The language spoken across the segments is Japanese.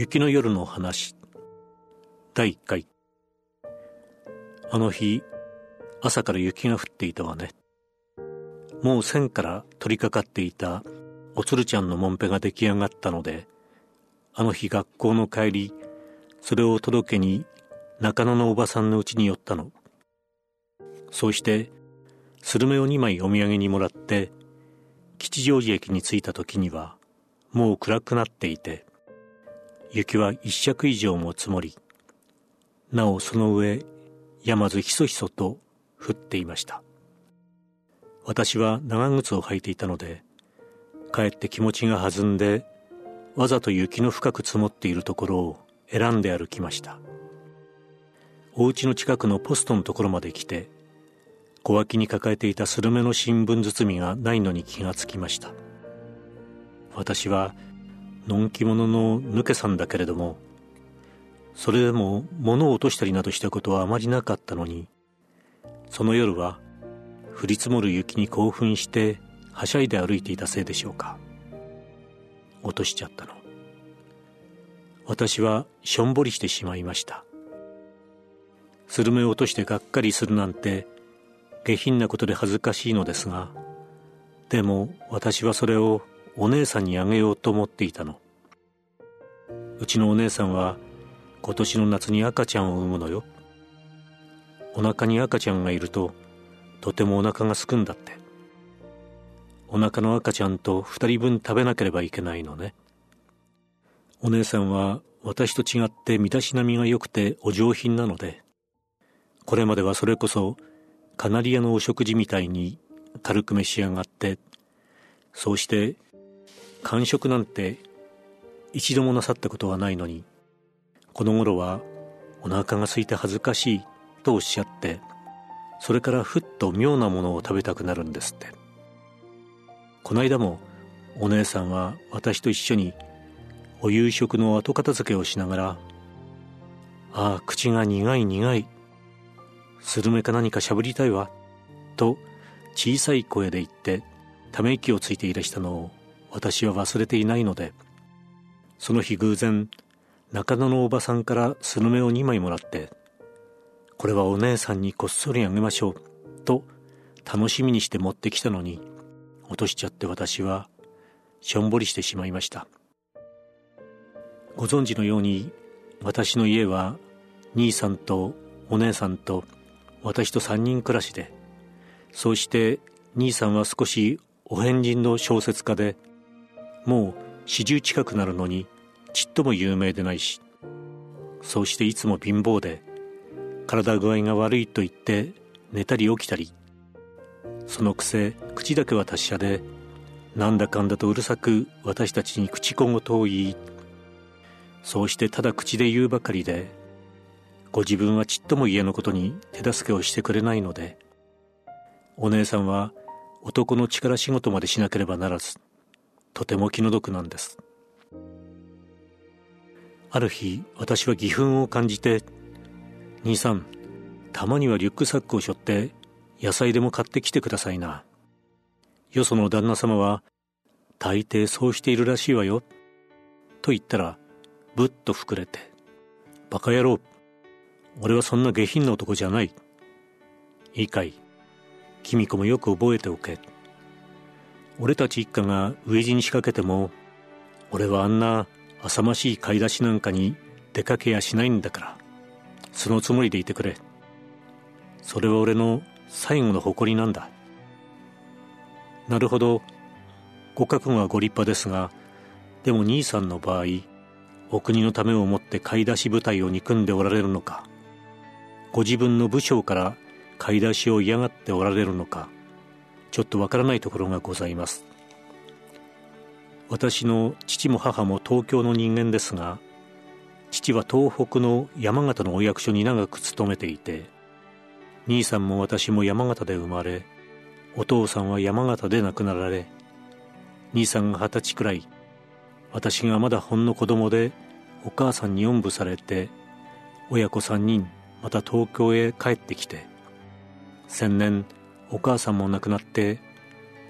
雪の夜の話。第1回。あの日朝から雪が降っていたわね。もう線から取り掛かっていたおつるちゃんのもんぺが出来上がったのであの日学校の帰りそれを届けに中野のおばさんの家に寄ったの。そうしてスルメを2枚お土産にもらって吉祥寺駅に着いた時にはもう暗くなっていて雪は一尺以上も積もりなおその上山ずひそひそと降っていました。私は長靴を履いていたのでかえって気持ちが弾んでわざと雪の深く積もっているところを選んで歩きました。お家の近くのポストのところまで来て小脇に抱えていたスルメの新聞包みがないのに気がつきました。私はのんき者の抜けさんだけれどもそれでも物を落としたりなどしたことはあまりなかったのにその夜は降り積もる雪に興奮してはしゃいで歩いていたせいでしょうか。落としちゃったの。私はしょんぼりしてしまいました。スルメを落としてがっかりするなんて下品なことで恥ずかしいのですがでも私はそれをお姉さんにあげようと思っていたの。うちのお姉さんは今年の夏に赤ちゃんを産むのよ。お腹に赤ちゃんがいるととてもお腹がすくんだって。お腹の赤ちゃんと二人分食べなければいけないのね。お姉さんは私と違って身だしなみが良くてお上品なのでこれまではそれこそカナリアのお食事みたいに軽く召し上がってそうして完食なんて一度もなさったことはないのにこの頃はお腹が空いて恥ずかしいとおっしゃってそれからふっと妙なものを食べたくなるんですって。この間もお姉さんは私と一緒にお夕食の後片付けをしながら「ああ口が苦い苦い。スルメか何かしゃぶりたいわ」と小さい声で言ってため息をついていらしたのを私は忘れていないのでその日偶然中野のおばさんからスルメを2枚もらってこれはお姉さんにこっそりあげましょうと楽しみにして持ってきたのに落としちゃって私はしょんぼりしてしまいました。ご存知のように私の家は兄さんとお姉さんと私と3人暮らしでそうして兄さんは少しお変人の小説家でもう四十近くなるのにちっとも有名でないしそうしていつも貧乏で体具合が悪いと言って寝たり起きたりそのくせ口だけは達者でなんだかんだとうるさく私たちに口小言を言い。そうしてただ口で言うばかりでご自分はちっとも家のことに手助けをしてくれないのでお姉さんは男の力仕事までしなければならずとても気の毒なんです。ある日私は義憤を感じて「兄さんたまにはリュックサックを背負って野菜でも買ってきてくださいな」よその旦那様は大抵そうしているらしいわよと言ったらぶっと膨れて「バカ野郎俺はそんな下品な男じゃない」いいかい君子もよく覚えておけ。俺たち一家が飢え死に仕掛けても、俺はあんな浅ましい買い出しなんかに出かけやしないんだから、そのつもりでいてくれ。それは俺の最後の誇りなんだ。なるほど、ご覚悟はご立派ですが、でも兄さんの場合、お国のためをもって買い出し部隊を憎んでおられるのか、ご自分の部将から買い出しを嫌がっておられるのかちょっとわからないところがございます。私の父も母も東京の人間ですが父は東北の山形のお役所に長く勤めていて兄さんも私も山形で生まれお父さんは山形で亡くなられ兄さんが二十歳くらい私がまだほんの子供でお母さんにおんぶされて親子三人また東京へ帰ってきて先年お母さんも亡くなって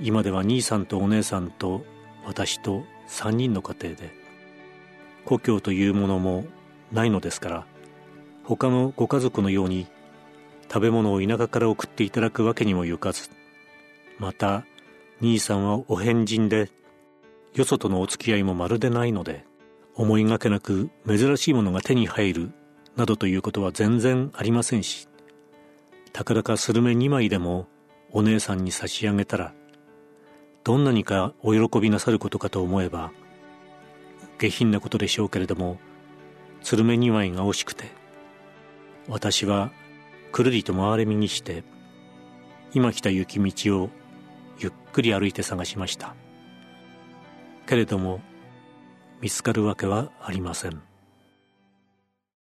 今では兄さんとお姉さんと私と3人の家庭で故郷というものもないのですから他のご家族のように食べ物を田舎から送っていただくわけにもゆかずまた兄さんはお変人でよそとのお付き合いもまるでないので思いがけなく珍しいものが手に入るなどということは全然ありませんしたかだかスルメ2枚でもお姉さんに差し上げたらどんなにかお喜びなさることかと思えば下品なことでしょうけれどもスルメ2枚が惜しくて私はくるりと回れ右して今来た雪道をゆっくり歩いて探しました。けれども見つかるわけはありません。